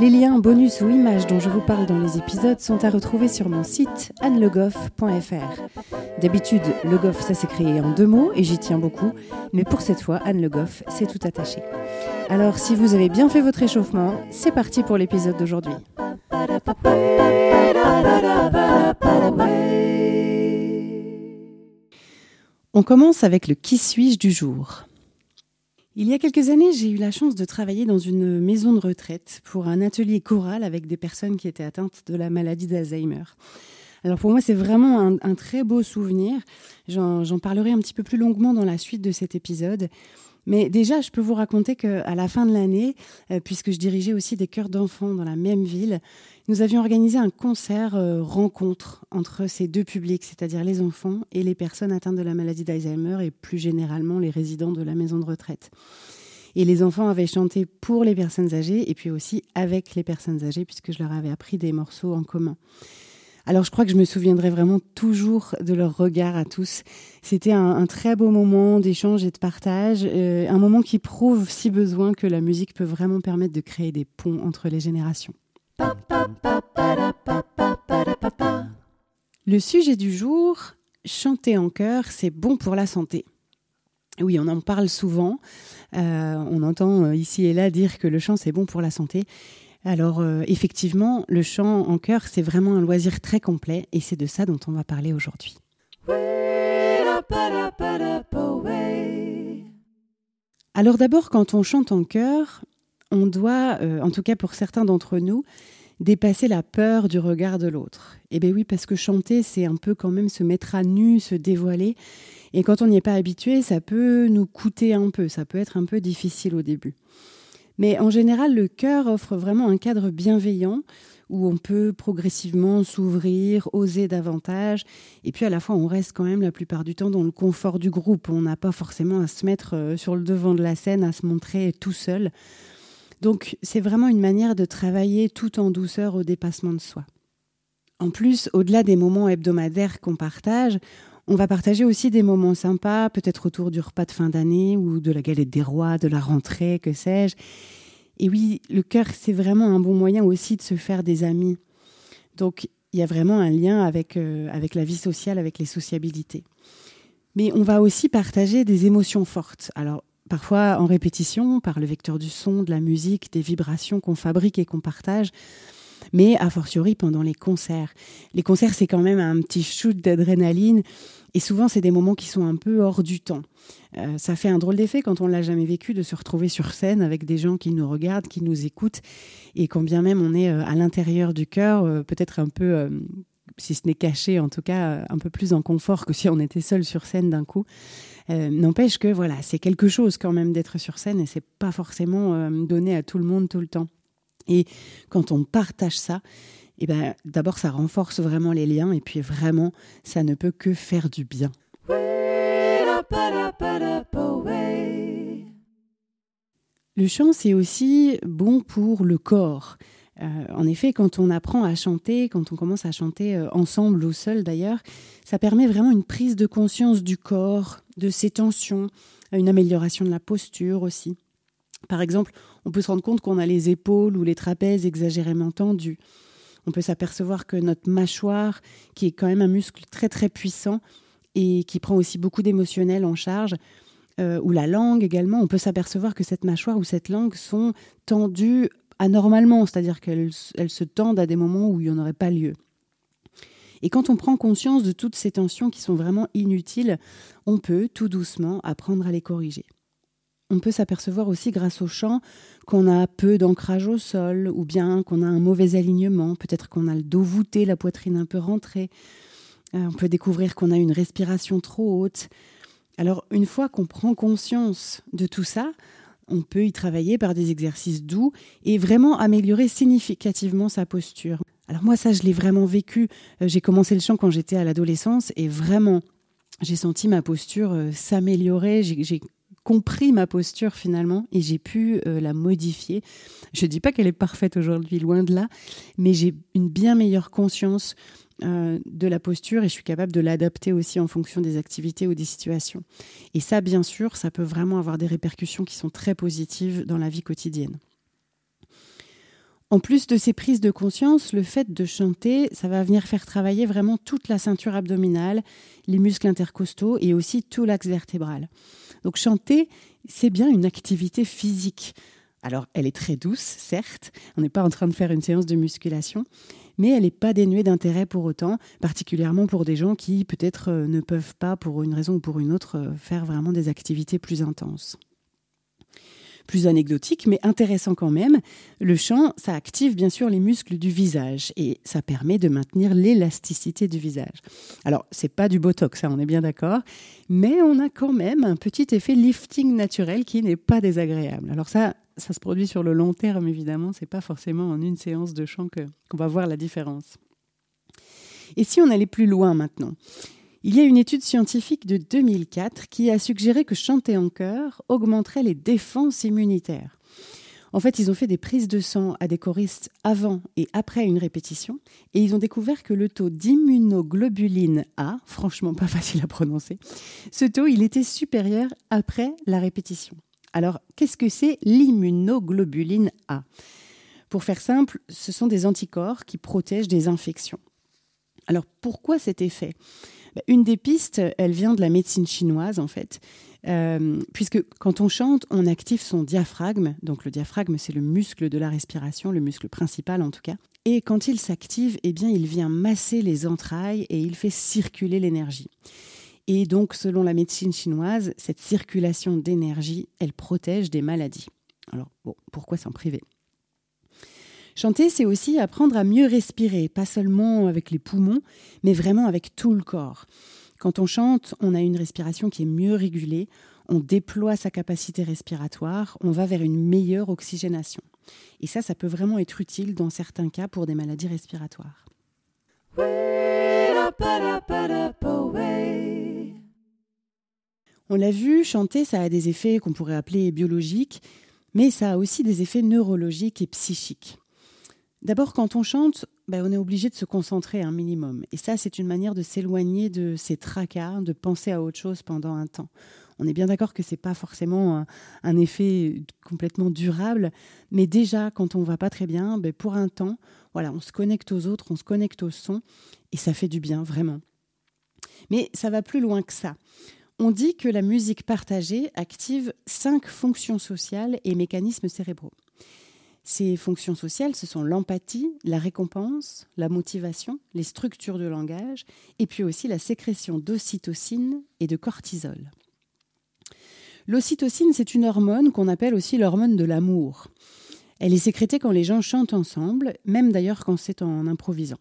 Les liens, bonus ou images dont je vous parle dans les épisodes sont à retrouver sur mon site annelegoff.fr. D'habitude, Le Goff, ça s'écrit en deux mots et j'y tiens beaucoup, mais pour cette fois, Anne Le Goff, c'est tout attaché. Alors, si vous avez bien fait votre échauffement, c'est parti pour l'épisode d'aujourd'hui. On commence avec le qui suis-je du jour. Il y a quelques années, j'ai eu la chance de travailler dans une maison de retraite pour un atelier choral avec des personnes qui étaient atteintes de la maladie d'Alzheimer. Alors pour moi, c'est vraiment un, très beau souvenir. J'en parlerai un petit peu plus longuement dans la suite de cet épisode. Mais déjà, je peux vous raconter qu'à la fin de l'année, euh, puisque je dirigeais aussi des chœurs d'enfants dans la même ville, nous avions organisé un concert euh, rencontre entre ces deux publics, c'est-à-dire les enfants et les personnes atteintes de la maladie d'Alzheimer et plus généralement les résidents de la maison de retraite. Et les enfants avaient chanté pour les personnes âgées et puis aussi avec les personnes âgées puisque je leur avais appris des morceaux en commun. Alors je crois que je me souviendrai vraiment toujours de leur regard à tous. C'était un, très beau moment d'échange et de partage, euh, un moment qui prouve si besoin que la musique peut vraiment permettre de créer des ponts entre les générations. Le sujet du jour, chanter en chœur, c'est bon pour la santé. Oui, on en parle souvent. Euh, on entend euh, ici et là dire que le chant, c'est bon pour la santé. Alors, euh, effectivement, le chant en chœur, c'est vraiment un loisir très complet et c'est de ça dont on va parler aujourd'hui. Alors d'abord, quand on chante en chœur, on doit, euh, en tout cas pour certains d'entre nous, dépasser la peur du regard de l'autre. Eh bien oui, parce que chanter, c'est un peu quand même se mettre à nu, se dévoiler. Et quand on n'y est pas habitué, ça peut nous coûter un peu, ça peut être un peu difficile au début. Mais en général, le cœur offre vraiment un cadre bienveillant où on peut progressivement s'ouvrir, oser davantage. Et puis à la fois, on reste quand même la plupart du temps dans le confort du groupe. On n'a pas forcément à se mettre euh, sur le devant de la scène, à se montrer tout seul. Donc c'est vraiment une manière de travailler tout en douceur au dépassement de soi. En plus, au-delà des moments hebdomadaires qu'on partage, on va partager aussi des moments sympas, peut-être autour du repas de fin d'année ou de la galette des rois, de la rentrée, que sais-je. Et oui, le cœur, c'est vraiment un bon moyen aussi de se faire des amis. Donc, il y a vraiment un lien avec, euh, avec la vie sociale, avec les sociabilités. Mais on va aussi partager des émotions fortes. Alors, parfois en répétition, par le vecteur du son, de la musique, des vibrations qu'on fabrique et qu'on partage, mais a fortiori pendant les concerts. Les concerts, c'est quand même un petit shoot d'adrénaline, et souvent, c'est des moments qui sont un peu hors du temps. Euh, ça fait un drôle d'effet quand on l'a jamais vécu de se retrouver sur scène avec des gens qui nous regardent, qui nous écoutent, et quand bien même on est euh, à l'intérieur du cœur, euh, peut-être un peu si ce n'est caché, en tout cas un peu plus en confort que si on était seul sur scène d'un coup. N'empêche que voilà, c'est quelque chose quand même d'être sur scène et c'est pas forcément donné à tout le monde tout le temps. Et quand on partage ça, eh ben, d'abord ça renforce vraiment les liens et puis vraiment ça ne peut que faire du bien. Le chant, c'est aussi bon pour le corps. Euh, en effet, quand on apprend à chanter, quand on commence à chanter euh, ensemble ou seul d'ailleurs, ça permet vraiment une prise de conscience du corps, de ses tensions, une amélioration de la posture aussi. Par exemple, on peut se rendre compte qu'on a les épaules ou les trapèzes exagérément tendus. On peut s'apercevoir que notre mâchoire, qui est quand même un muscle très très puissant et qui prend aussi beaucoup d'émotionnel en charge, euh, ou la langue également, on peut s'apercevoir que cette mâchoire ou cette langue sont tendues anormalement, c'est-à-dire qu'elles se tendent à des moments où il n'y en aurait pas lieu. Et quand on prend conscience de toutes ces tensions qui sont vraiment inutiles, on peut tout doucement apprendre à les corriger. On peut s'apercevoir aussi grâce au chant qu'on a peu d'ancrage au sol ou bien qu'on a un mauvais alignement, peut-être qu'on a le dos voûté, la poitrine un peu rentrée. Euh, on peut découvrir qu'on a une respiration trop haute. Alors une fois qu'on prend conscience de tout ça, On peut y travailler par des exercices doux et vraiment améliorer significativement sa posture. Alors moi, ça, je l'ai vraiment vécu. Euh, j'ai commencé le chant quand j'étais à l'adolescence et vraiment, j'ai senti ma posture euh, s'améliorer. Compris ma posture finalement et j'ai pu euh, la modifier. Je ne dis pas qu'elle est parfaite aujourd'hui, loin de là, mais j'ai une bien meilleure conscience de la posture et je suis capable de l'adapter aussi en fonction des activités ou des situations. Et ça, bien sûr, ça peut vraiment avoir des répercussions qui sont très positives dans la vie quotidienne. En plus de ces prises de conscience, le fait de chanter, ça va venir faire travailler vraiment toute la ceinture abdominale, les muscles intercostaux et aussi tout l'axe vertébral. Donc chanter, c'est bien une activité physique. Alors, elle est très douce, certes, on n'est pas en train de faire une séance de musculation, mais elle n'est pas dénuée d'intérêt pour autant, particulièrement pour des gens qui peut-être euh, ne peuvent pas, pour une raison ou pour une autre, euh, faire vraiment des activités plus intenses plus anecdotique, mais intéressant quand même. Le chant, ça active bien sûr les muscles du visage et ça permet de maintenir l'élasticité du visage. Alors, c'est pas du botox, ça, on est bien d'accord, mais on a quand même un petit effet lifting naturel qui n'est pas désagréable. Alors ça, ça se produit sur le long terme, évidemment, c'est pas forcément en une séance de chant qu'on va voir la différence. Et si on allait plus loin maintenant? Il y a une étude scientifique de 2004 qui a suggéré que chanter en chœur augmenterait les défenses immunitaires. En fait, ils ont fait des prises de sang à des choristes avant et après une répétition et ils ont découvert que le taux d'immunoglobuline A, franchement pas facile à prononcer, ce taux, il était supérieur après la répétition. Alors, qu'est-ce que c'est l'immunoglobuline A? Pour faire simple, ce sont des anticorps qui protègent des infections. Alors, pourquoi cet effet? Une des pistes, elle vient de la médecine chinoise en fait, euh, puisque quand on chante, on active son diaphragme. Donc le diaphragme, c'est le muscle de la respiration, le muscle principal en tout cas. Et quand il s'active, eh bien, il vient masser les entrailles et il fait circuler l'énergie. Et donc, selon la médecine chinoise, cette circulation d'énergie, elle protège des maladies. Alors, bon, pourquoi s'en priver? Chanter, c'est aussi apprendre à mieux respirer, pas seulement avec les poumons, mais vraiment avec tout le corps. Quand on chante, on a une respiration qui est mieux régulée, on déploie sa capacité respiratoire, on va vers une meilleure oxygénation. Et ça, ça peut vraiment être utile dans certains cas pour des maladies respiratoires. On l'a vu, chanter, ça a des effets qu'on pourrait appeler biologiques, mais ça a aussi des effets neurologiques et psychiques. D'abord, quand on chante, ben, on est obligé de se concentrer un minimum. Et ça, c'est une manière de s'éloigner de ces tracas, de penser à autre chose pendant un temps. On est bien d'accord que ce n'est pas forcément un, effet complètement durable, mais déjà, quand on va pas très bien, ben, pour un temps, voilà, on se connecte aux autres, on se connecte au son, et ça fait du bien, vraiment. Mais ça va plus loin que ça. On dit que la musique partagée active cinq fonctions sociales et mécanismes cérébraux. Ces fonctions sociales, ce sont l'empathie, la récompense, la motivation, les structures de langage, et puis aussi la sécrétion d'ocytocine et de cortisol. L'ocytocine, c'est une hormone qu'on appelle aussi l'hormone de l'amour. Elle est sécrétée quand les gens chantent ensemble, même d'ailleurs quand c'est en improvisant.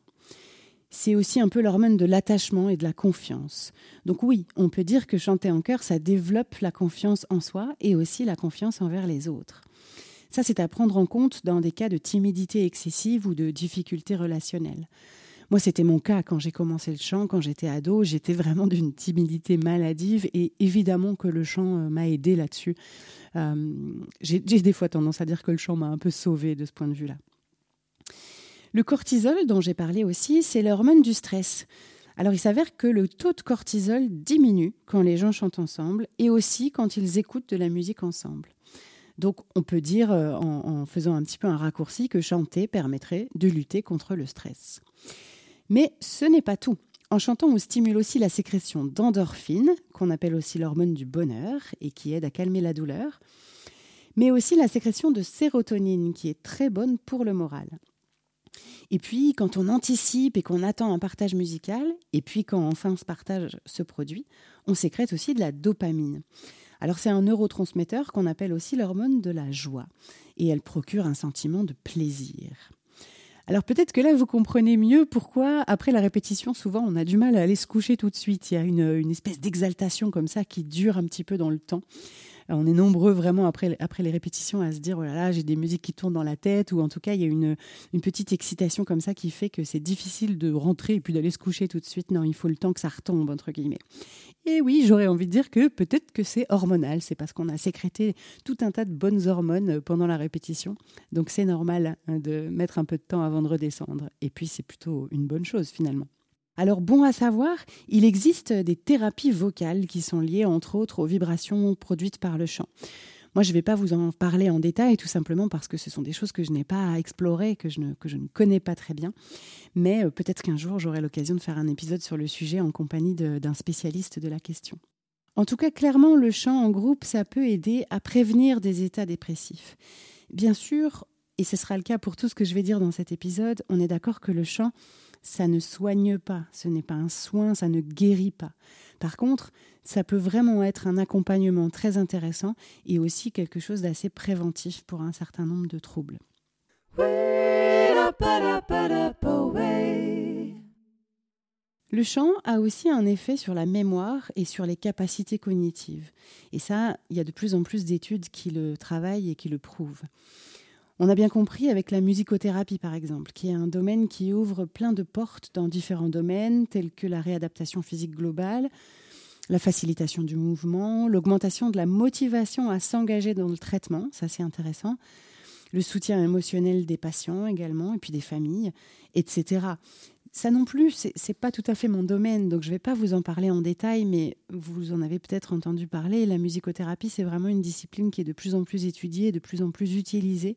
C'est aussi un peu l'hormone de l'attachement et de la confiance. Donc oui, on peut dire que chanter en chœur, ça développe la confiance en soi et aussi la confiance envers les autres. Ça, c'est à prendre en compte dans des cas de timidité excessive ou de difficultés relationnelles. Moi, c'était mon cas quand j'ai commencé le chant, quand j'étais ado. J'étais vraiment d'une timidité maladive et évidemment que le chant euh, m'a aidé là-dessus. Euh, j'ai des fois tendance à dire que le chant m'a un peu sauvé de ce point de vue-là. Le cortisol, dont j'ai parlé aussi, c'est l'hormone du stress. Alors il s'avère que le taux de cortisol diminue quand les gens chantent ensemble et aussi quand ils écoutent de la musique ensemble. Donc on peut dire, euh, en, faisant un petit peu un raccourci, que chanter permettrait de lutter contre le stress. Mais ce n'est pas tout. En chantant, on stimule aussi la sécrétion d'endorphines, qu'on appelle aussi l'hormone du bonheur et qui aide à calmer la douleur, mais aussi la sécrétion de sérotonine, qui est très bonne pour le moral. Et puis, quand on anticipe et qu'on attend un partage musical, et puis quand enfin ce partage se produit, on sécrète aussi de la dopamine. Alors c'est un neurotransmetteur qu'on appelle aussi l'hormone de la joie et elle procure un sentiment de plaisir. Alors peut-être que là, vous comprenez mieux pourquoi, après la répétition, souvent, on a du mal à aller se coucher tout de suite. Il y a une, espèce d'exaltation comme ça qui dure un petit peu dans le temps. On est nombreux vraiment après, après les répétitions à se dire oh là là, j'ai des musiques qui tournent dans la tête, ou en tout cas, il y a une, une petite excitation comme ça qui fait que c'est difficile de rentrer et puis d'aller se coucher tout de suite. Non, il faut le temps que ça retombe, entre guillemets. Et oui, j'aurais envie de dire que peut-être que c'est hormonal, c'est parce qu'on a sécrété tout un tas de bonnes hormones pendant la répétition. Donc c'est normal hein, de mettre un peu de temps avant de redescendre. Et puis c'est plutôt une bonne chose finalement. Alors bon à savoir, il existe des thérapies vocales qui sont liées entre autres aux vibrations produites par le chant. Moi, je ne vais pas vous en parler en détail, tout simplement parce que ce sont des choses que je n'ai pas à explorer, que je ne, que je ne connais pas très bien. Mais euh, peut-être qu'un jour, j'aurai l'occasion de faire un épisode sur le sujet en compagnie d'un spécialiste de la question. En tout cas, clairement, le chant en groupe, ça peut aider à prévenir des états dépressifs. Bien sûr, et ce sera le cas pour tout ce que je vais dire dans cet épisode, on est d'accord que le chant, ça ne soigne pas, ce n'est pas un soin, ça ne guérit pas. Par contre, ça peut vraiment être un accompagnement très intéressant et aussi quelque chose d'assez préventif pour un certain nombre de troubles. Le chant a aussi un effet sur la mémoire et sur les capacités cognitives. Et ça, il y a de plus en plus d'études qui le travaillent et qui le prouvent. On a bien compris avec la musicothérapie, par exemple, qui est un domaine qui ouvre plein de portes dans différents domaines, tels que la réadaptation physique globale, la facilitation du mouvement, l'augmentation de la motivation à s'engager dans le traitement, ça c'est intéressant, le soutien émotionnel des patients également, et puis des familles, etc. Ça non plus, c'est pas tout à fait mon domaine, donc je vais pas vous en parler en détail, mais vous en avez peut-être entendu parler. La musicothérapie, c'est vraiment une discipline qui est de plus en plus étudiée, de plus en plus utilisée,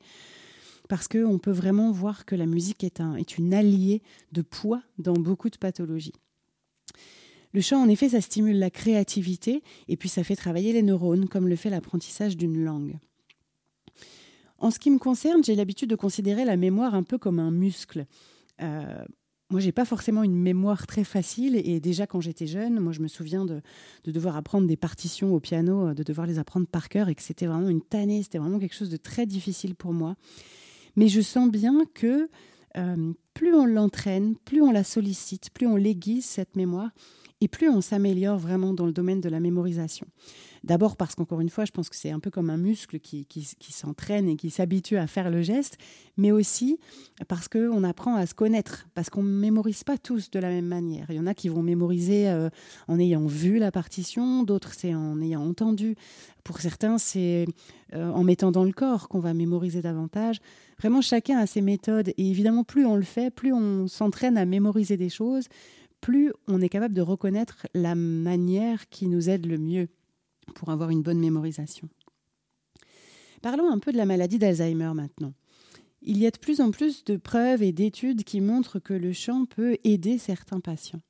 parce qu'on peut vraiment voir que la musique est une alliée de poids dans beaucoup de pathologies. Le chant, en effet, ça stimule la créativité et puis ça fait travailler les neurones, comme le fait l'apprentissage d'une langue. En ce qui me concerne, j'ai l'habitude de considérer la mémoire un peu comme un muscle. Euh, moi, j'ai pas forcément une mémoire très facile. Et déjà, quand j'étais jeune, moi, je me souviens de, devoir apprendre des partitions au piano, de devoir les apprendre par cœur et que c'était vraiment une tannée. C'était vraiment quelque chose de très difficile pour moi. Mais je sens bien que euh, plus on l'entraîne, plus on la sollicite, plus on l'aiguise, cette mémoire, et plus on s'améliore vraiment dans le domaine de la mémorisation. D'abord parce qu'encore une fois, je pense que c'est un peu comme un muscle qui, s'entraîne et qui s'habitue à faire le geste, mais aussi parce qu'on apprend à se connaître, parce qu'on ne mémorise pas tous de la même manière. Il y en a qui vont mémoriser euh, en ayant vu la partition, d'autres c'est en ayant entendu. Pour certains, c'est euh, en mettant dans le corps qu'on va mémoriser davantage. Vraiment, chacun a ses méthodes et évidemment, plus on le fait, plus on s'entraîne à mémoriser des choses, plus on est capable de reconnaître la manière qui nous aide le mieux pour avoir une bonne mémorisation. Parlons un peu de la maladie d'Alzheimer maintenant. Il y a de plus en plus de preuves et d'études qui montrent que le chant peut aider certains patients.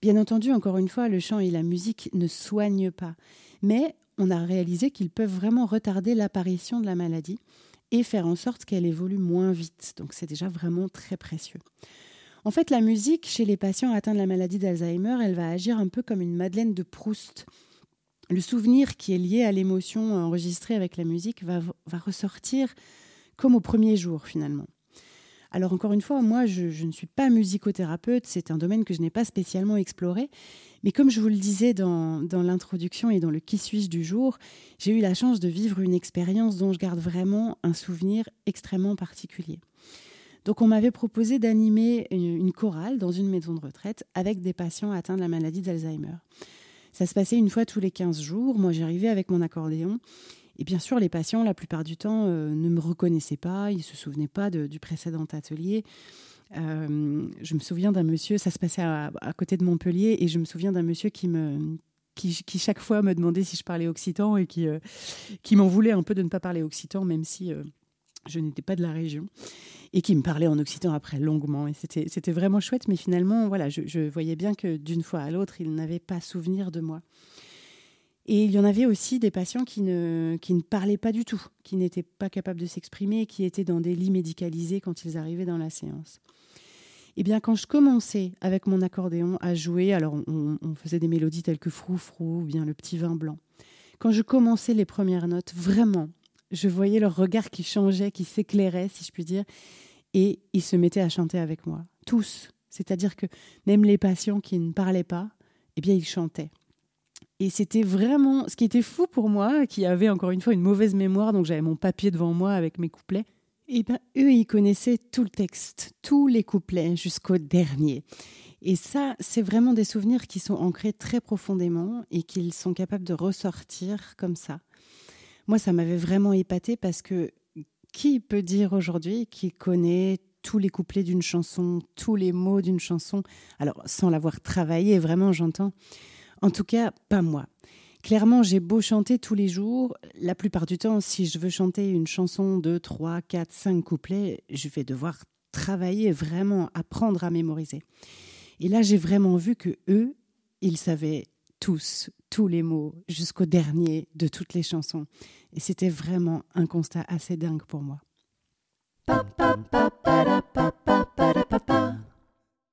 Bien entendu, encore une fois, le chant et la musique ne soignent pas, mais on a réalisé qu'ils peuvent vraiment retarder l'apparition de la maladie et faire en sorte qu'elle évolue moins vite. Donc c'est déjà vraiment très précieux. En fait, la musique, chez les patients atteints de la maladie d'Alzheimer, elle va agir un peu comme une Madeleine de Proust le souvenir qui est lié à l'émotion enregistrée avec la musique va, ressortir comme au premier jour finalement. Alors encore une fois, moi je, ne suis pas musicothérapeute, c'est un domaine que je n'ai pas spécialement exploré, mais comme je vous le disais dans, l'introduction et dans le qui suis-je du jour, j'ai eu la chance de vivre une expérience dont je garde vraiment un souvenir extrêmement particulier. Donc on m'avait proposé d'animer une chorale dans une maison de retraite avec des patients atteints de la maladie d'Alzheimer. Ça se passait une fois tous les 15 jours. Moi, j'arrivais avec mon accordéon. Et bien sûr, les patients, la plupart du temps, euh, ne me reconnaissaient pas, ils ne se souvenaient pas du précédent atelier. Euh, je me souviens d'un monsieur, ça se passait à, côté de Montpellier, et je me souviens d'un monsieur qui me, qui, chaque fois me demandait si je parlais occitan et qui, euh, qui m'en voulait un peu de ne pas parler occitan, même si je n'étais pas de la région et qui me parlait en occitan après longuement. Et c'était vraiment chouette, mais finalement, voilà, je, voyais bien que d'une fois à l'autre, il n'avait pas souvenir de moi. Et il y en avait aussi des patients qui ne, qui ne parlaient pas du tout, qui n'étaient pas capables de s'exprimer, qui étaient dans des lits médicalisés quand ils arrivaient dans la séance. Eh bien, quand je commençais avec mon accordéon à jouer, alors on, on faisait des mélodies telles que Frou Frou ou bien Le Petit Vin Blanc. Quand je commençais les premières notes, vraiment, je voyais leur regard qui changeait, qui s'éclairait, si je puis dire, et ils se mettaient à chanter avec moi, tous. C'est-à-dire que même les patients qui ne parlaient pas, eh bien, ils chantaient. Et c'était vraiment ce qui était fou pour moi, qui avait encore une fois une mauvaise mémoire, donc j'avais mon papier devant moi avec mes couplets. Et eh ben eux, ils connaissaient tout le texte, tous les couplets jusqu'au dernier. Et ça, c'est vraiment des souvenirs qui sont ancrés très profondément et qu'ils sont capables de ressortir comme ça. Moi, ça m'avait vraiment épaté parce que qui peut dire aujourd'hui qu'il connaît tous les couplets d'une chanson, tous les mots d'une chanson Alors, sans l'avoir travaillé, vraiment, j'entends. En tout cas, pas moi. Clairement, j'ai beau chanter tous les jours, la plupart du temps, si je veux chanter une chanson de 3, 4, 5 couplets, je vais devoir travailler vraiment, apprendre à mémoriser. Et là, j'ai vraiment vu que eux, ils savaient tous, tous les mots, jusqu'au dernier de toutes les chansons. Et c'était vraiment un constat assez dingue pour moi.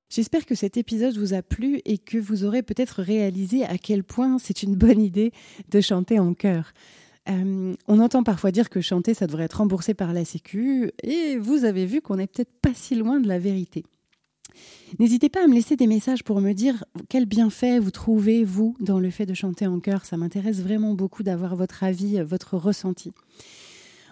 J'espère que cet épisode vous a plu et que vous aurez peut-être réalisé à quel point c'est une bonne idée de chanter en chœur. Euh, on entend parfois dire que chanter, ça devrait être remboursé par la Sécu, et vous avez vu qu'on n'est peut-être pas si loin de la vérité. N'hésitez pas à me laisser des messages pour me dire quel bienfait vous trouvez, vous, dans le fait de chanter en chœur. Ça m'intéresse vraiment beaucoup d'avoir votre avis, votre ressenti.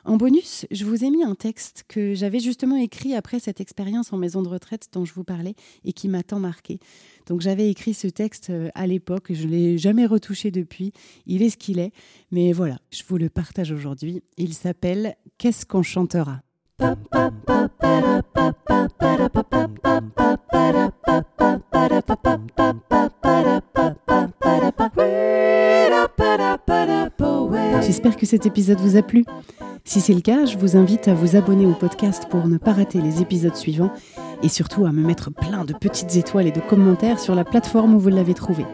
En bonus, je vous ai mis un texte que j'avais justement écrit après cette expérience en maison de retraite dont je vous parlais et qui m'a tant marqué. Donc j'avais écrit ce texte euh, à l'époque, je ne l'ai jamais retouché depuis, il est ce qu'il est, mais voilà, je vous le partage aujourd'hui. Il s'appelle Qu'est-ce qu'on chantera? J'espère que cet épisode vous a plu. Si c'est le cas, je vous invite à vous abonner au podcast pour ne pas rater les épisodes suivants et surtout à me mettre plein de petites étoiles et de commentaires sur la plateforme où vous l'avez trouvé.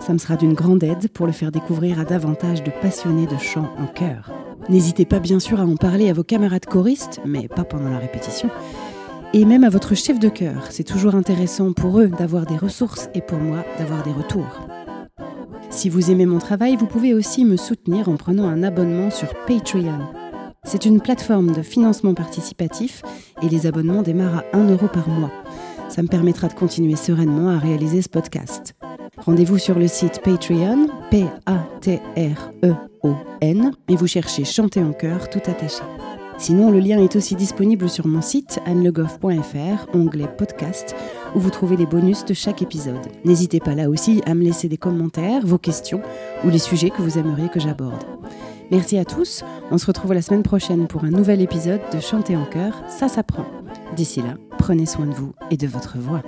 Ça me sera d'une grande aide pour le faire découvrir à davantage de passionnés de chant en chœur. N'hésitez pas bien sûr à en parler à vos camarades choristes, mais pas pendant la répétition, et même à votre chef de chœur. C'est toujours intéressant pour eux d'avoir des ressources et pour moi d'avoir des retours. Si vous aimez mon travail, vous pouvez aussi me soutenir en prenant un abonnement sur Patreon. C'est une plateforme de financement participatif et les abonnements démarrent à 1 euro par mois. Ça me permettra de continuer sereinement à réaliser ce podcast. Rendez-vous sur le site Patreon, P-A-T-R-E-O-N, et vous cherchez Chanter en chœur tout attaché. Sinon, le lien est aussi disponible sur mon site annelegoff.fr, onglet podcast, où vous trouvez les bonus de chaque épisode. N'hésitez pas là aussi à me laisser des commentaires, vos questions ou les sujets que vous aimeriez que j'aborde. Merci à tous, on se retrouve la semaine prochaine pour un nouvel épisode de Chanter en chœur, ça s'apprend. D'ici là, prenez soin de vous et de votre voix.